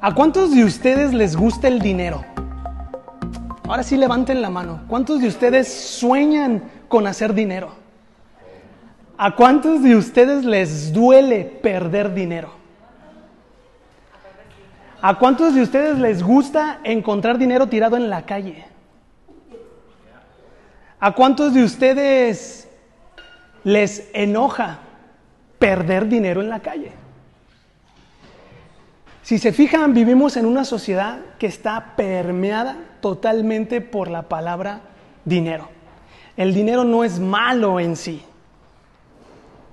¿A cuántos de ustedes les gusta el dinero? Ahora sí levanten la mano. ¿Cuántos de ustedes sueñan con hacer dinero? ¿A cuántos de ustedes les duele perder dinero? ¿A cuántos de ustedes les gusta encontrar dinero tirado en la calle? ¿A cuántos de ustedes les enoja perder dinero en la calle? Si se fijan, vivimos en una sociedad que está permeada totalmente por la palabra dinero. El dinero no es malo en sí.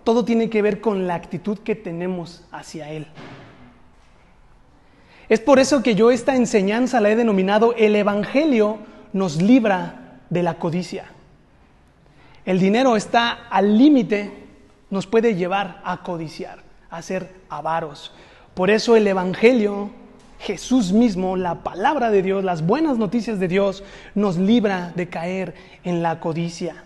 Todo tiene que ver con la actitud que tenemos hacia él. Es por eso que yo esta enseñanza la he denominado el Evangelio nos libra de la codicia. El dinero está al límite, nos puede llevar a codiciar, a ser avaros. Por eso el Evangelio, Jesús mismo, la palabra de Dios, las buenas noticias de Dios, nos libra de caer en la codicia.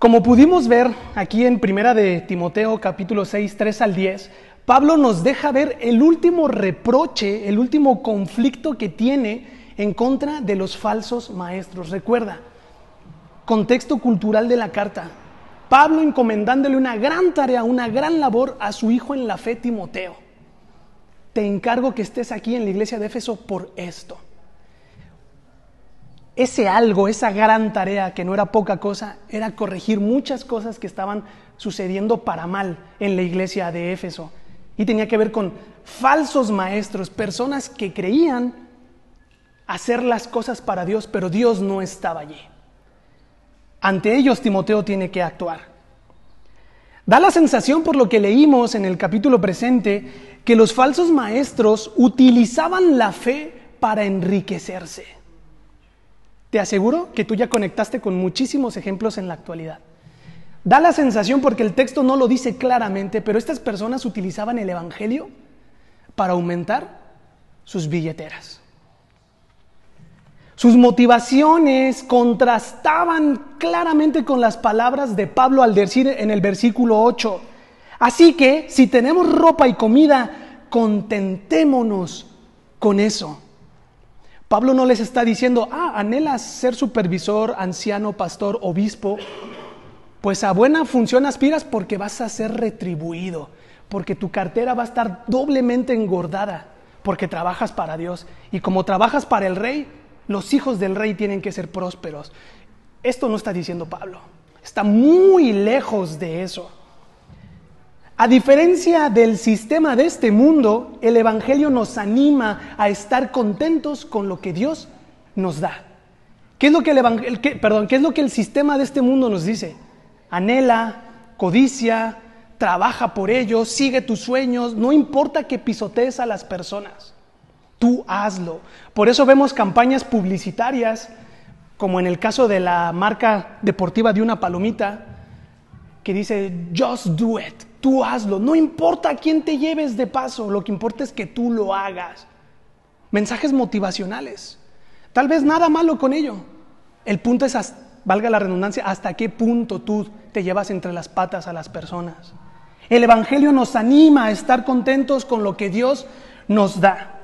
Como pudimos ver aquí en Primera de Timoteo capítulo 6, 3 al 10, Pablo nos deja ver el último reproche, el último conflicto que tiene en contra de los falsos maestros. Recuerda, contexto cultural de la carta. Pablo encomendándole una gran tarea, una gran labor a su hijo en la fe, Timoteo. Te encargo que estés aquí en la iglesia de Éfeso por esto. Ese algo, esa gran tarea, que no era poca cosa, era corregir muchas cosas que estaban sucediendo para mal en la iglesia de Éfeso. Y tenía que ver con falsos maestros, personas que creían hacer las cosas para Dios, pero Dios no estaba allí. Ante ellos Timoteo tiene que actuar. Da la sensación por lo que leímos en el capítulo presente que los falsos maestros utilizaban la fe para enriquecerse. Te aseguro que tú ya conectaste con muchísimos ejemplos en la actualidad. Da la sensación porque el texto no lo dice claramente, pero estas personas utilizaban el Evangelio para aumentar sus billeteras. Sus motivaciones contrastaban claramente con las palabras de Pablo al decir en el versículo 8. Así que si tenemos ropa y comida, contentémonos con eso. Pablo no les está diciendo, ah, anhelas ser supervisor, anciano, pastor, obispo. Pues a buena función aspiras porque vas a ser retribuido, porque tu cartera va a estar doblemente engordada, porque trabajas para Dios. Y como trabajas para el rey, los hijos del rey tienen que ser prósperos. Esto no está diciendo Pablo. Está muy lejos de eso. A diferencia del sistema de este mundo, el Evangelio nos anima a estar contentos con lo que Dios nos da. ¿Qué es lo que el, perdón, ¿qué es lo que el sistema de este mundo nos dice? Anhela, codicia, trabaja por ello, sigue tus sueños, no importa que pisotees a las personas. Tú hazlo. Por eso vemos campañas publicitarias, como en el caso de la marca deportiva de una palomita, que dice, just do it, tú hazlo. No importa a quién te lleves de paso, lo que importa es que tú lo hagas. Mensajes motivacionales. Tal vez nada malo con ello. El punto es, valga la redundancia, hasta qué punto tú te llevas entre las patas a las personas. El Evangelio nos anima a estar contentos con lo que Dios nos da.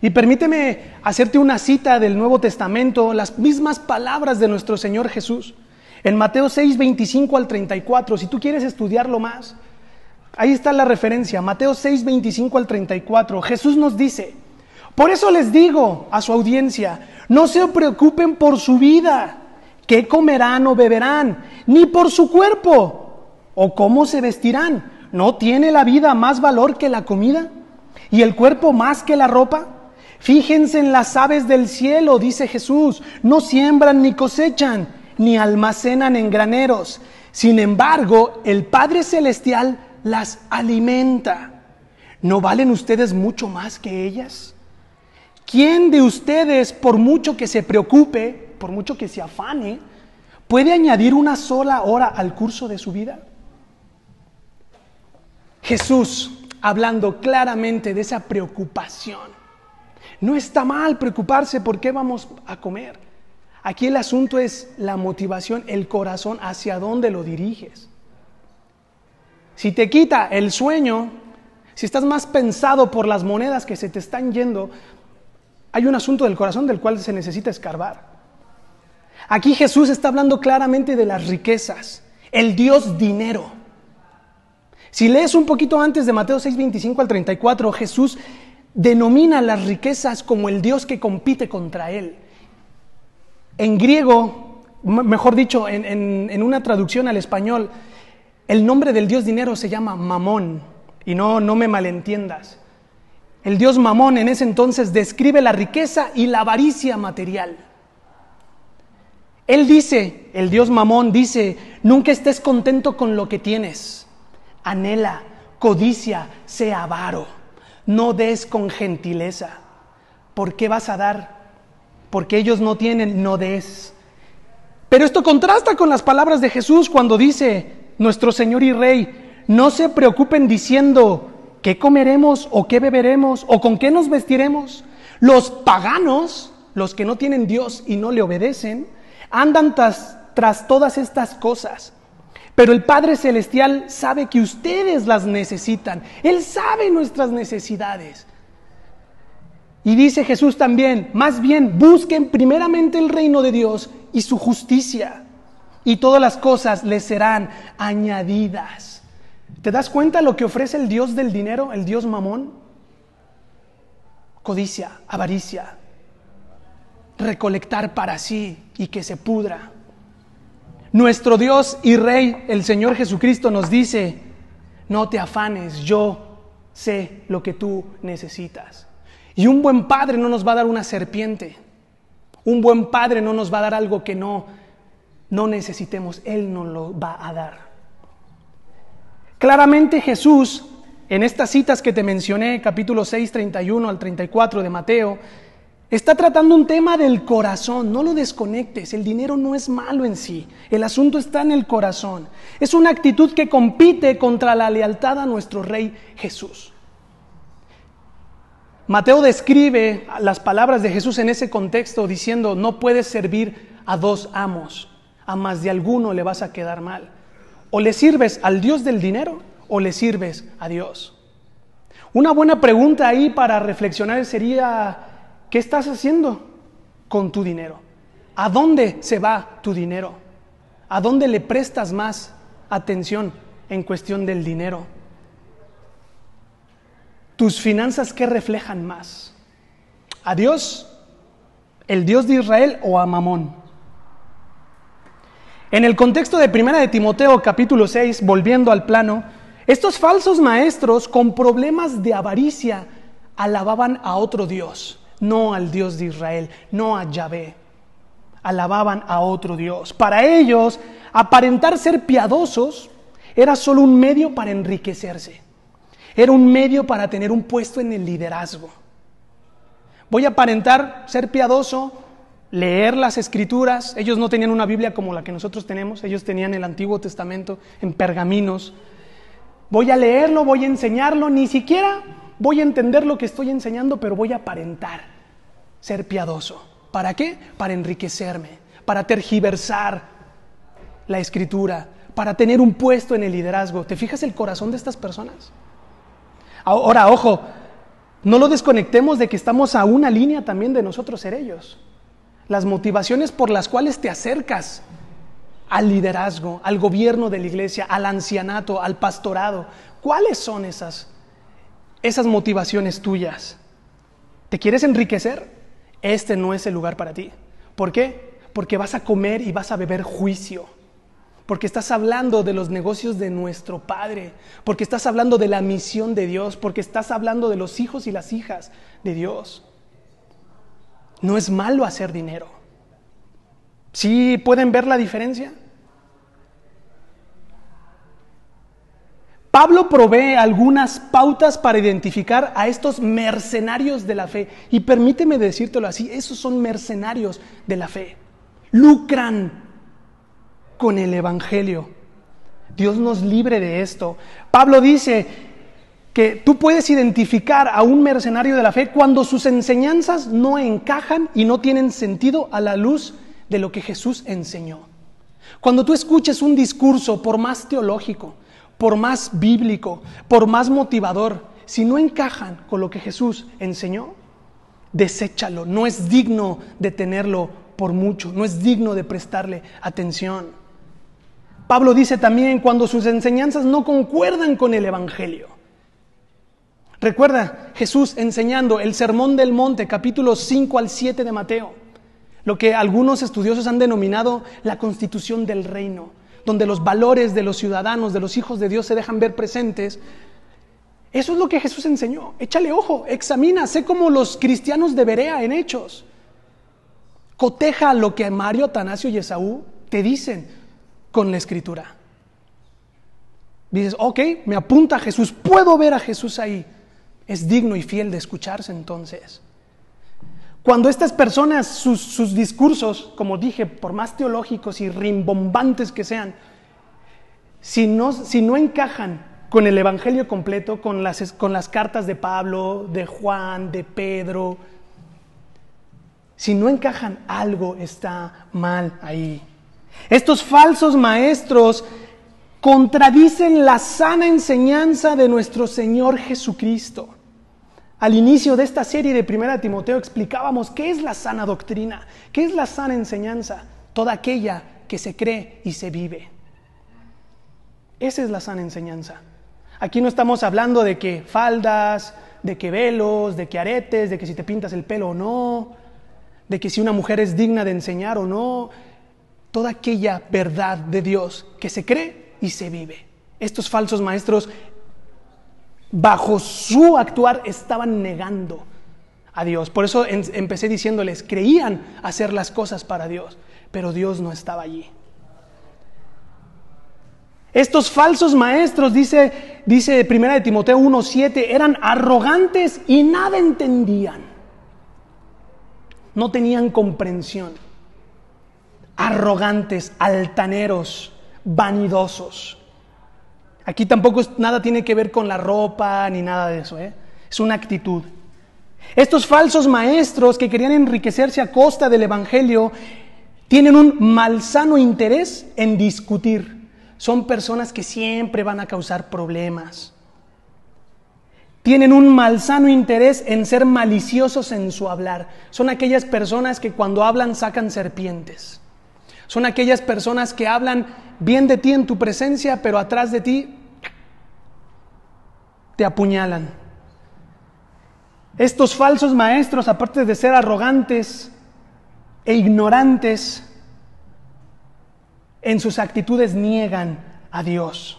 Y permíteme hacerte una cita del Nuevo Testamento, las mismas palabras de nuestro Señor Jesús. En Mateo 6, 25 al 34, si tú quieres estudiarlo más, ahí está la referencia, Mateo 6, 25 al 34. Jesús nos dice, por eso les digo a su audiencia, no se preocupen por su vida, qué comerán o beberán, ni por su cuerpo, o cómo se vestirán. ¿No tiene la vida más valor que la comida? ¿Y el cuerpo más que la ropa? Fíjense en las aves del cielo, dice Jesús, no siembran ni cosechan, ni almacenan en graneros. Sin embargo, el Padre Celestial las alimenta. ¿No valen ustedes mucho más que ellas? ¿Quién de ustedes, por mucho que se preocupe, por mucho que se afane, puede añadir una sola hora al curso de su vida? Jesús, hablando claramente de esa preocupación, no está mal preocuparse por qué vamos a comer. Aquí el asunto es la motivación, el corazón, hacia dónde lo diriges. Si te quita el sueño, si estás más pensado por las monedas que se te están yendo, hay un asunto del corazón del cual se necesita escarbar. Aquí Jesús está hablando claramente de las riquezas, el Dios dinero. Si lees un poquito antes de Mateo 6, 25 al 34, Jesús denomina las riquezas como el Dios que compite contra él. En griego, mejor dicho, en, en una traducción al español, el nombre del Dios dinero se llama Mamón. Y no, no me malentiendas. El Dios Mamón en ese entonces describe la riqueza y la avaricia material. Él dice, el Dios Mamón dice, nunca estés contento con lo que tienes. Anhela, codicia, sea avaro. No des con gentileza. ¿Por qué vas a dar? Porque ellos no tienen, no des. Pero esto contrasta con las palabras de Jesús cuando dice, nuestro Señor y Rey, no se preocupen diciendo, ¿qué comeremos o qué beberemos o con qué nos vestiremos? Los paganos, los que no tienen Dios y no le obedecen, andan tras, tras todas estas cosas. Pero el Padre Celestial sabe que ustedes las necesitan. Él sabe nuestras necesidades. Y dice Jesús también, más bien busquen primeramente el reino de Dios y su justicia, y todas las cosas les serán añadidas. ¿Te das cuenta lo que ofrece el Dios del dinero, el Dios mamón? Codicia, avaricia, recolectar para sí y que se pudra. Nuestro Dios y Rey, el Señor Jesucristo, nos dice, no te afanes, yo sé lo que tú necesitas. Y un buen padre no nos va a dar una serpiente. Un buen padre no nos va a dar algo que no, no necesitemos. Él nos lo va a dar. Claramente Jesús, en estas citas que te mencioné, capítulo 6, 31 al 34 de Mateo, Está tratando un tema del corazón, no lo desconectes, el dinero no es malo en sí, el asunto está en el corazón. Es una actitud que compite contra la lealtad a nuestro Rey Jesús. Mateo describe las palabras de Jesús en ese contexto diciendo, no puedes servir a dos amos, a más de alguno le vas a quedar mal. O le sirves al Dios del dinero o le sirves a Dios. Una buena pregunta ahí para reflexionar sería, ¿Qué estás haciendo con tu dinero? ¿A dónde se va tu dinero? ¿A dónde le prestas más atención en cuestión del dinero? ¿Tus finanzas qué reflejan más? ¿A Dios, el Dios de Israel o a Mamón? En el contexto de Primera de Timoteo capítulo 6, volviendo al plano, estos falsos maestros con problemas de avaricia alababan a otro Dios no al Dios de Israel, no a Yahvé. Alababan a otro Dios. Para ellos, aparentar ser piadosos era solo un medio para enriquecerse. Era un medio para tener un puesto en el liderazgo. Voy a aparentar ser piadoso, leer las escrituras. Ellos no tenían una Biblia como la que nosotros tenemos, ellos tenían el Antiguo Testamento en pergaminos. Voy a leerlo, voy a enseñarlo, ni siquiera voy a entender lo que estoy enseñando, pero voy a aparentar ser piadoso. ¿Para qué? Para enriquecerme, para tergiversar la escritura, para tener un puesto en el liderazgo. ¿Te fijas el corazón de estas personas? Ahora, ojo, no lo desconectemos de que estamos a una línea también de nosotros ser ellos. Las motivaciones por las cuales te acercas al liderazgo, al gobierno de la iglesia, al ancianato, al pastorado. ¿Cuáles son esas, esas motivaciones tuyas? ¿Te quieres enriquecer? Este no es el lugar para ti. ¿Por qué? Porque vas a comer y vas a beber juicio. Porque estás hablando de los negocios de nuestro Padre. Porque estás hablando de la misión de Dios. Porque estás hablando de los hijos y las hijas de Dios. No es malo hacer dinero. ¿Sí pueden ver la diferencia? Pablo provee algunas pautas para identificar a estos mercenarios de la fe. Y permíteme decírtelo así, esos son mercenarios de la fe. Lucran con el Evangelio. Dios nos libre de esto. Pablo dice que tú puedes identificar a un mercenario de la fe cuando sus enseñanzas no encajan y no tienen sentido a la luz de lo que Jesús enseñó. Cuando tú escuches un discurso, por más teológico, por más bíblico, por más motivador, si no encajan con lo que Jesús enseñó, deséchalo. No es digno de tenerlo por mucho, no es digno de prestarle atención. Pablo dice también cuando sus enseñanzas no concuerdan con el Evangelio. Recuerda Jesús enseñando el Sermón del Monte, capítulos 5 al 7 de Mateo, lo que algunos estudiosos han denominado la constitución del reino, donde los valores de los ciudadanos, de los hijos de Dios se dejan ver presentes. Eso es lo que Jesús enseñó. Échale ojo, examina, sé como los cristianos de Berea en hechos. Coteja lo que Mario, Atanasio y Esaú te dicen con la escritura. Dices, ok, me apunta a Jesús, puedo ver a Jesús ahí es digno y fiel de escucharse entonces. Cuando estas personas, sus, discursos, como dije, por más teológicos y rimbombantes que sean, si no, si no encajan con el Evangelio completo, con las, con las cartas de Pablo, de Juan, de Pedro, si no encajan, algo está mal ahí. Estos falsos maestros contradicen la sana enseñanza de nuestro Señor Jesucristo. Al inicio de esta serie de Primera Timoteo explicábamos qué es la sana doctrina, qué es la sana enseñanza, toda aquella que se cree y se vive. Esa es la sana enseñanza. Aquí no estamos hablando de que faldas, de que velos, de que aretes, de que si te pintas el pelo o no, de que si una mujer es digna de enseñar o no, toda aquella verdad de Dios que se cree y se vive. Estos falsos maestros, bajo su actuar, estaban negando a Dios. Por eso empecé diciéndoles, creían hacer las cosas para Dios, pero Dios no estaba allí. Estos falsos maestros, dice, dice 1 de Timoteo 1.7, eran arrogantes y nada entendían. No tenían comprensión. Arrogantes, altaneros, vanidosos. Aquí tampoco nada tiene que ver con la ropa ni nada de eso, ¿eh? es una actitud. Estos falsos maestros que querían enriquecerse a costa del Evangelio tienen un malsano interés en discutir. Son personas que siempre van a causar problemas. Tienen un malsano interés en ser maliciosos en su hablar. Son aquellas personas que cuando hablan sacan serpientes. Son aquellas personas que hablan bien de ti en tu presencia, pero atrás de ti te apuñalan. Estos falsos maestros, aparte de ser arrogantes e ignorantes, en sus actitudes niegan a Dios.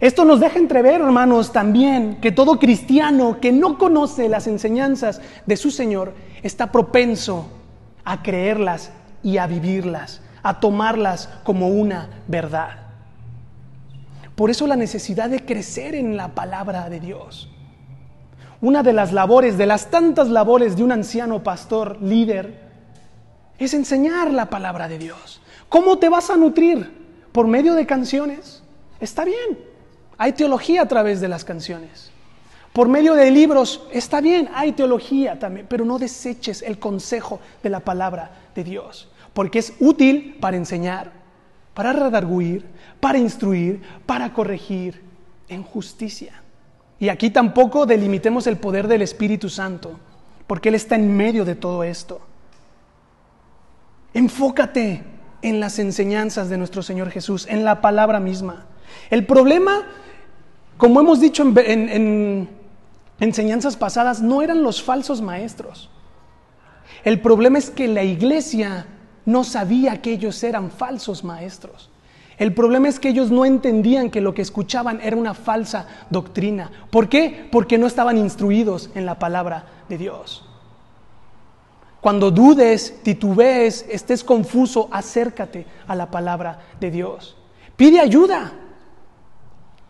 Esto nos deja entrever, hermanos, también que todo cristiano que no conoce las enseñanzas de su Señor está propenso a creerlas y a vivirlas, a tomarlas como una verdad. Por eso la necesidad de crecer en la palabra de Dios. Una de las labores, de las tantas labores de un anciano pastor, líder, es enseñar la palabra de Dios. ¿Cómo te vas a nutrir? ¿Por medio de canciones? Está bien. Hay teología a través de las canciones. Por medio de libros, está bien, hay teología también, pero no deseches el consejo de la palabra de Dios porque es útil para enseñar, para redarguir, para instruir, para corregir en justicia. Y aquí tampoco delimitemos el poder del Espíritu Santo, porque Él está en medio de todo esto. Enfócate en las enseñanzas de nuestro Señor Jesús, en la palabra misma. El problema, como hemos dicho en, en enseñanzas pasadas, no eran los falsos maestros. El problema es que la iglesia no sabía que ellos eran falsos maestros. El problema es que ellos no entendían que lo que escuchaban era una falsa doctrina. ¿Por qué? Porque no estaban instruidos en la palabra de Dios. Cuando dudes, titubees, estés confuso, acércate a la palabra de Dios. Pide ayuda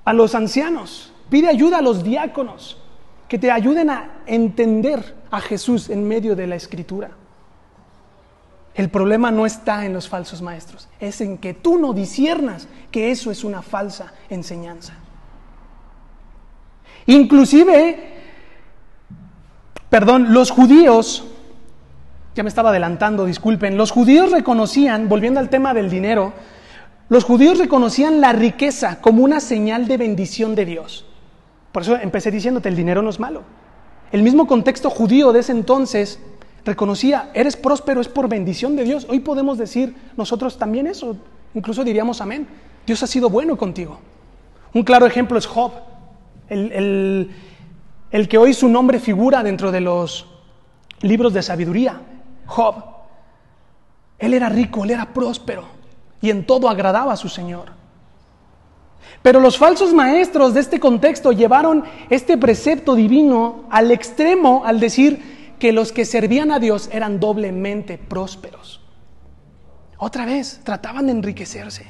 a los ancianos, pide ayuda a los diáconos, que te ayuden a entender a Jesús en medio de la escritura. El problema no está en los falsos maestros, es en que tú no disiernas que eso es una falsa enseñanza. Inclusive, perdón, los judíos, ya me estaba adelantando, disculpen, los judíos reconocían, volviendo al tema del dinero, los judíos reconocían la riqueza como una señal de bendición de Dios. Por eso empecé diciéndote, el dinero no es malo. El mismo contexto judío de ese entonces reconocía, eres próspero, es por bendición de Dios. Hoy podemos decir nosotros también eso, incluso diríamos amén. Dios ha sido bueno contigo. Un claro ejemplo es Job, el, el que hoy su nombre figura dentro de los libros de sabiduría. Job. Él era rico, él era próspero y en todo agradaba a su Señor. Pero los falsos maestros de este contexto llevaron este precepto divino al extremo al decir que los que servían a Dios eran doblemente prósperos. Otra vez, trataban de enriquecerse.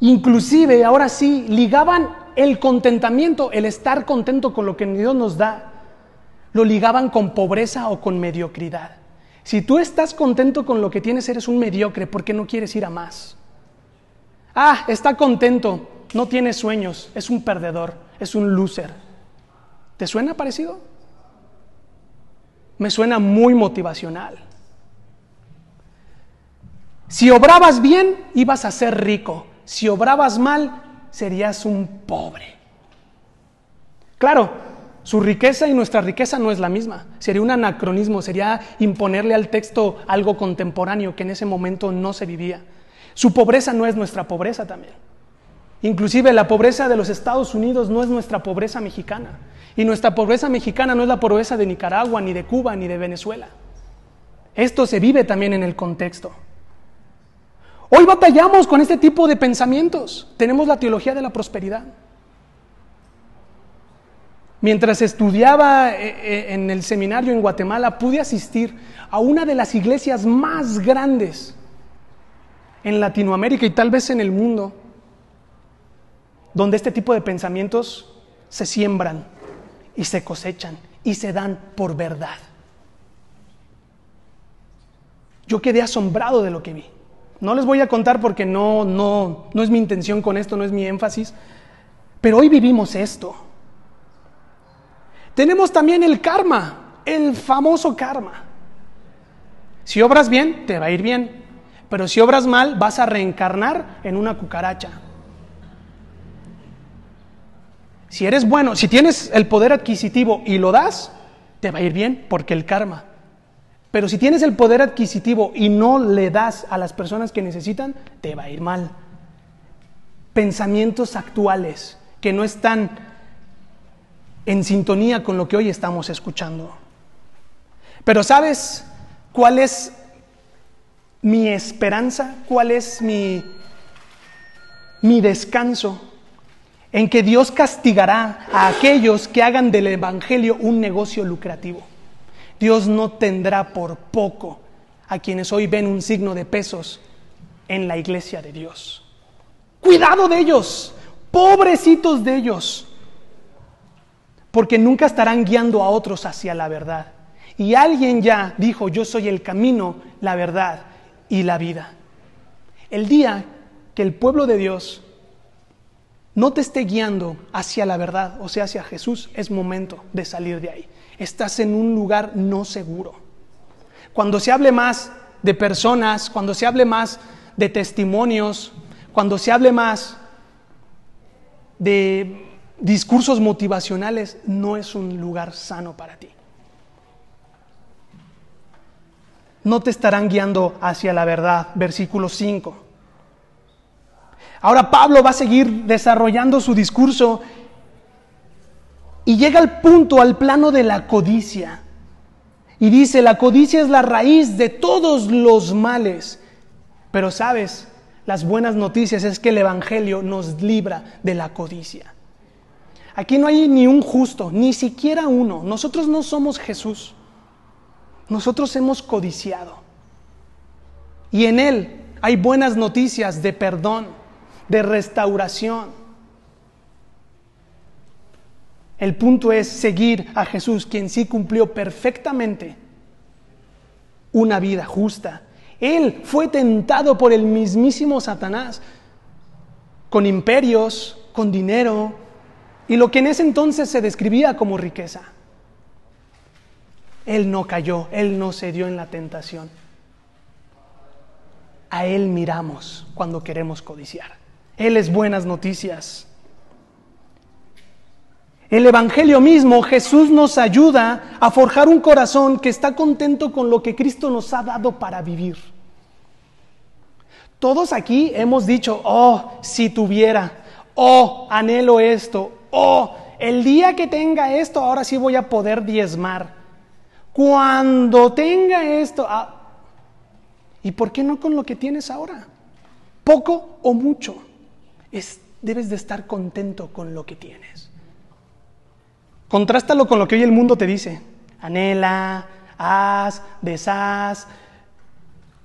Inclusive, ahora sí, ligaban el contentamiento, el estar contento con lo que Dios nos da, lo ligaban con pobreza o con mediocridad. Si tú estás contento con lo que tienes, eres un mediocre porque no quieres ir a más. Ah, está contento, no tiene sueños, es un perdedor, es un loser. ¿Te suena parecido? Me suena muy motivacional. Si obrabas bien, ibas a ser rico. Si obrabas mal, serías un pobre. Claro, su riqueza y nuestra riqueza no es la misma. Sería un anacronismo, sería imponerle al texto algo contemporáneo que en ese momento no se vivía. Su pobreza no es nuestra pobreza también. Inclusive la pobreza de los Estados Unidos no es nuestra pobreza mexicana. Y nuestra pobreza mexicana no es la pobreza de Nicaragua, ni de Cuba, ni de Venezuela. Esto se vive también en el contexto. Hoy batallamos con este tipo de pensamientos. Tenemos la teología de la prosperidad. Mientras estudiaba eh, eh, en el seminario en Guatemala, pude asistir a una de las iglesias más grandes en Latinoamérica y tal vez en el mundo, donde este tipo de pensamientos se siembran y se cosechan y se dan por verdad. Yo quedé asombrado de lo que vi. No les voy a contar porque no, no, no es mi intención con esto, no es mi énfasis, pero hoy vivimos esto. Tenemos también el karma, el famoso karma. Si obras bien, te va a ir bien. Pero si obras mal, vas a reencarnar en una cucaracha. Si eres bueno, si tienes el poder adquisitivo y lo das, te va a ir bien porque el karma. Pero si tienes el poder adquisitivo y no le das a las personas que necesitan, te va a ir mal. Pensamientos actuales que no están en sintonía con lo que hoy estamos escuchando. Pero ¿sabes cuál es mi esperanza, cuál es mi, mi descanso, en que Dios castigará a aquellos que hagan del Evangelio un negocio lucrativo. Dios no tendrá por poco a quienes hoy ven un signo de pesos en la iglesia de Dios. Cuidado de ellos, pobrecitos de ellos, porque nunca estarán guiando a otros hacia la verdad. Y alguien ya dijo, yo soy el camino, la verdad y la vida. El día que el pueblo de Dios no te esté guiando hacia la verdad, o sea, hacia Jesús, es momento de salir de ahí. Estás en un lugar no seguro. Cuando se hable más de personas, cuando se hable más de testimonios, cuando se hable más de discursos motivacionales, no es un lugar sano para ti. No te estarán guiando hacia la verdad. Versículo 5. Ahora Pablo va a seguir desarrollando su discurso y llega al punto, al plano de la codicia. Y dice, la codicia es la raíz de todos los males. Pero sabes, las buenas noticias es que el Evangelio nos libra de la codicia. Aquí no hay ni un justo, ni siquiera uno. Nosotros no somos Jesús. Nosotros hemos codiciado. Y en Él hay buenas noticias de perdón, de restauración. El punto es seguir a Jesús, quien sí cumplió perfectamente una vida justa. Él fue tentado por el mismísimo Satanás, con imperios, con dinero, y lo que en ese entonces se describía como riqueza. Él no cayó, Él no cedió en la tentación. A Él miramos cuando queremos codiciar. Él es buenas noticias. el Evangelio mismo, Jesús nos ayuda a forjar un corazón que está contento con lo que Cristo nos ha dado para vivir. Todos aquí hemos dicho, oh, si tuviera, oh, anhelo esto, oh, el día que tenga esto, ahora sí voy a poder diezmar. Cuando tenga esto, ah, ¿y por qué no con lo que tienes ahora? Poco o mucho. Es, debes de estar contento con lo que tienes. Contrástalo con lo que hoy el mundo te dice. Anhela, haz, deshaz.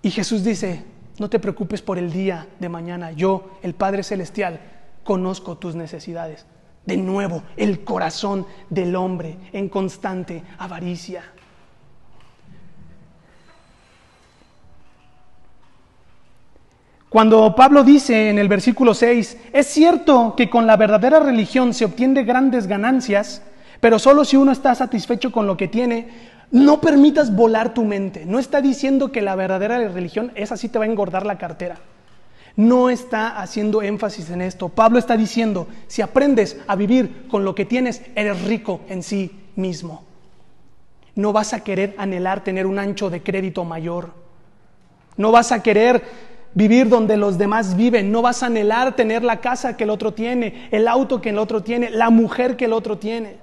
Y Jesús dice, no te preocupes por el día de mañana. Yo, el Padre Celestial, conozco tus necesidades. De nuevo, el corazón del hombre en constante avaricia. Cuando Pablo dice en el versículo 6, es cierto que con la verdadera religión se obtiene grandes ganancias, pero solo si uno está satisfecho con lo que tiene, no permitas volar tu mente. No está diciendo que la verdadera religión es así te va a engordar la cartera. No está haciendo énfasis en esto. Pablo está diciendo, si aprendes a vivir con lo que tienes, eres rico en sí mismo. No vas a querer anhelar tener un ancho de crédito mayor. No vas a querer vivir donde los demás viven. No vas a anhelar tener la casa que el otro tiene, el auto que el otro tiene, la mujer que el otro tiene.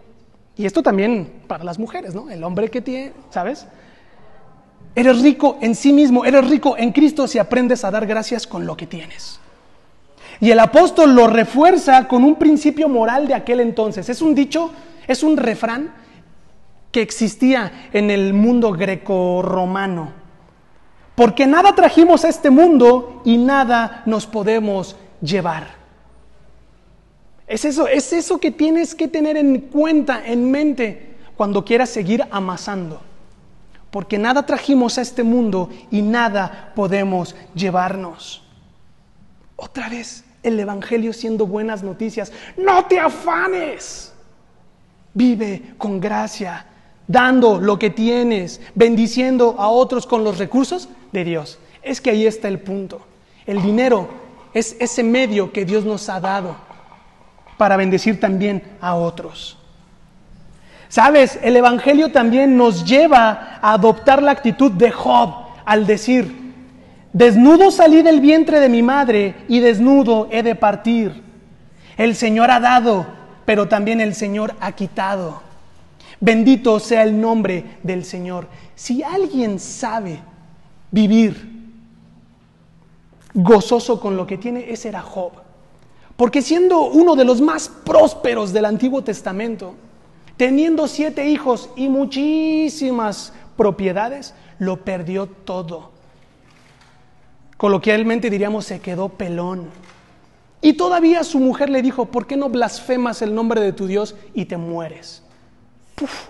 Y esto también para las mujeres, ¿no? El hombre que tiene, ¿sabes? Eres rico en sí mismo, eres rico en Cristo si aprendes a dar gracias con lo que tienes. Y el apóstol lo refuerza con un principio moral de aquel entonces. Es un dicho, es un refrán que existía en el mundo greco-romano. Porque nada trajimos a este mundo y nada nos podemos llevar. Es eso, es eso que tienes que tener en cuenta, en mente, cuando quieras seguir amasando. Porque nada trajimos a este mundo y nada podemos llevarnos. Otra vez, el Evangelio siendo buenas noticias. No te afanes. Vive con gracia, dando lo que tienes, bendiciendo a otros con los recursos de Dios. Es que ahí está el punto. El dinero es ese medio que Dios nos ha dado para bendecir también a otros. Sabes, el Evangelio también nos lleva a adoptar la actitud de Job al decir, desnudo salí del vientre de mi madre y desnudo he de partir. El Señor ha dado, pero también el Señor ha quitado. Bendito sea el nombre del Señor. Si alguien sabe vivir gozoso con lo que tiene, ese era Job. Porque siendo uno de los más prósperos del Antiguo Testamento, teniendo siete hijos y muchísimas propiedades, lo perdió todo. Coloquialmente diríamos, se quedó pelón. Y todavía su mujer le dijo, ¿por qué no blasfemas el nombre de tu Dios y te mueres?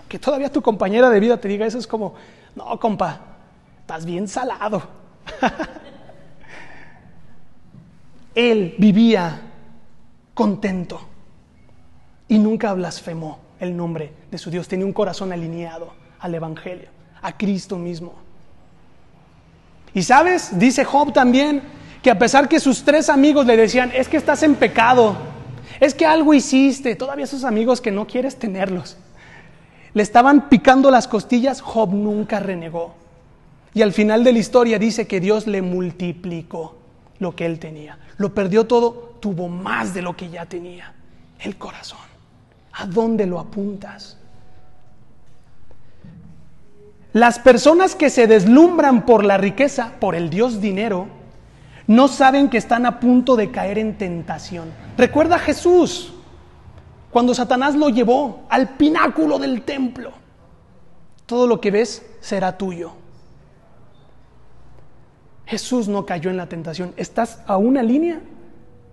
que todavía tu compañera de vida te diga eso es como, no, compa, estás bien salado. Él vivía contento y nunca blasfemó el nombre de su Dios. Tenía un corazón alineado al Evangelio, a Cristo mismo. Y sabes, dice Job también, que a pesar que sus tres amigos le decían, es que estás en pecado, es que algo hiciste, todavía esos amigos que no quieres tenerlos, le estaban picando las costillas, Job nunca renegó. Y al final de la historia dice que Dios le multiplicó lo que él tenía. Lo perdió todo, tuvo más de lo que ya tenía. El corazón. ¿A dónde lo apuntas? Las personas que se deslumbran por la riqueza, por el Dios dinero, no saben que están a punto de caer en tentación. Recuerda a Jesús, cuando Satanás lo llevó al pináculo del templo. Todo lo que ves será tuyo. Jesús no cayó en la tentación. Estás a una línea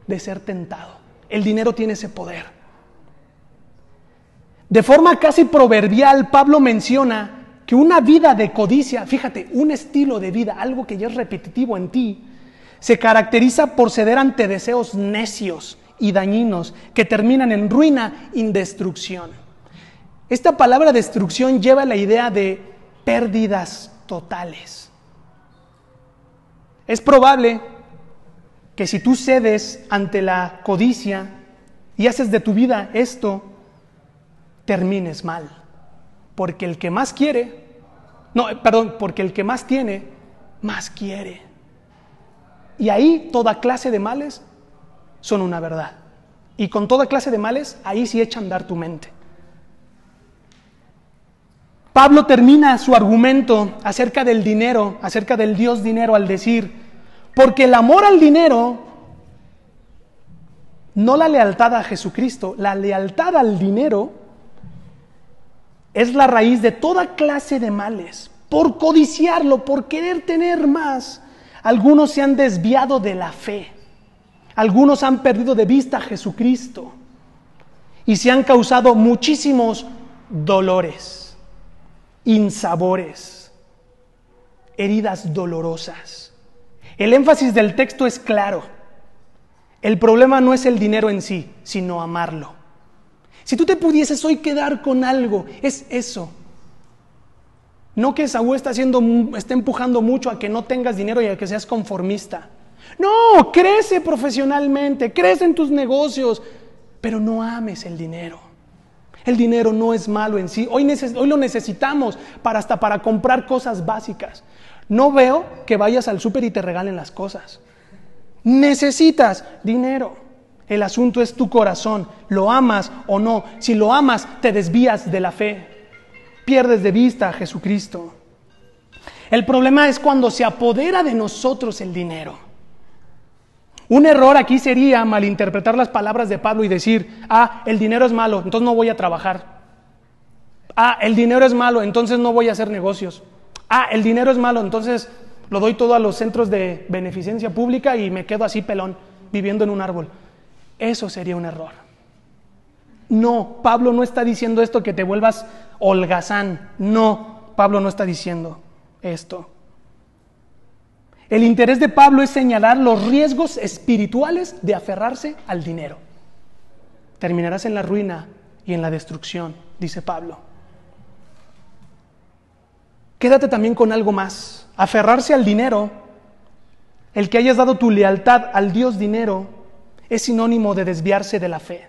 de ser tentado. El dinero tiene ese poder. De forma casi proverbial, Pablo menciona que una vida de codicia, fíjate, un estilo de vida, algo que ya es repetitivo en ti, se caracteriza por ceder ante deseos necios y dañinos que terminan en ruina y destrucción. Esta palabra destrucción lleva la idea de pérdidas totales. Es probable que si tú cedes ante la codicia y haces de tu vida esto, termines mal. Porque el que más quiere, no, perdón, porque el que más tiene, más quiere. Y ahí toda clase de males son una verdad. Y con toda clase de males, ahí sí echa a andar tu mente. Pablo termina su argumento acerca del dinero, acerca del Dios dinero, al decir, porque el amor al dinero, no la lealtad a Jesucristo, la lealtad al dinero es la raíz de toda clase de males. Por codiciarlo, por querer tener más, algunos se han desviado de la fe. Algunos han perdido de vista a Jesucristo y se han causado muchísimos dolores, insabores, heridas dolorosas. El énfasis del texto es claro. El problema no es el dinero en sí, sino amarlo. Si tú te pudieses hoy quedar con algo, es eso. No que Saúl está, haciendo, está empujando mucho a que no tengas dinero y a que seas conformista. No, crece profesionalmente, crece en tus negocios, pero no ames el dinero. El dinero no es malo en sí. Hoy, hoy, lo necesitamos para hasta para comprar cosas básicas. No veo que vayas al súper y te regalen las cosas. Necesitas dinero. El asunto es tu corazón. ¿Lo amas o no? Si lo amas, te desvías de la fe. Pierdes de vista a Jesucristo. El problema es cuando se apodera de nosotros el dinero. Un error aquí sería malinterpretar las palabras de Pablo y decir, ah, el dinero es malo, entonces no voy a trabajar. Ah, el dinero es malo, entonces no voy a hacer negocios. Ah, el dinero es malo, entonces lo doy todo a los centros de beneficencia pública y me quedo así pelón, viviendo en un árbol. Eso sería un error. No, Pablo no está diciendo esto que te vuelvas holgazán. No, Pablo no está diciendo esto. El interés de Pablo es señalar los riesgos espirituales de aferrarse al dinero. Terminarás en la ruina y en la destrucción, dice Pablo. Quédate también con algo más. Aferrarse al dinero, el que hayas dado tu lealtad al Dios dinero, es sinónimo de desviarse de la fe.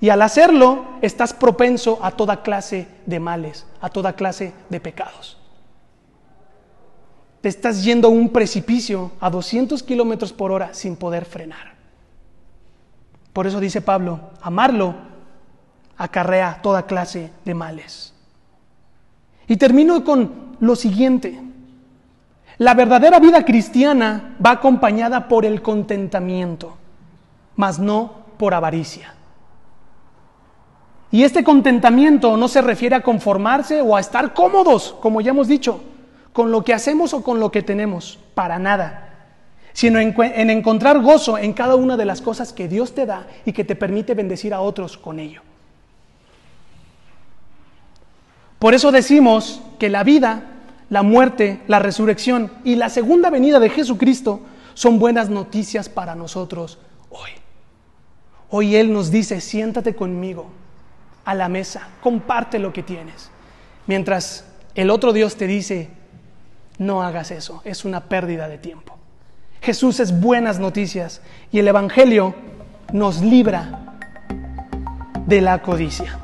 Y al hacerlo, estás propenso a toda clase de males, a toda clase de pecados te estás yendo a un precipicio a 200 kilómetros por hora sin poder frenar. Por eso dice Pablo, amarlo acarrea toda clase de males. Y termino con lo siguiente. La verdadera vida cristiana va acompañada por el contentamiento, mas no por avaricia. Y este contentamiento no se refiere a conformarse o a estar cómodos, como ya hemos dicho, con lo que hacemos o con lo que tenemos, para nada, sino en, encontrar gozo en cada una de las cosas que Dios te da y que te permite bendecir a otros con ello. Por eso decimos que la vida, la muerte, la resurrección y la segunda venida de Jesucristo son buenas noticias para nosotros hoy. Hoy Él nos dice, siéntate conmigo a la mesa, comparte lo que tienes. Mientras el otro Dios te dice, no hagas eso, es una pérdida de tiempo. Jesús es buenas noticias y el Evangelio nos libra de la codicia.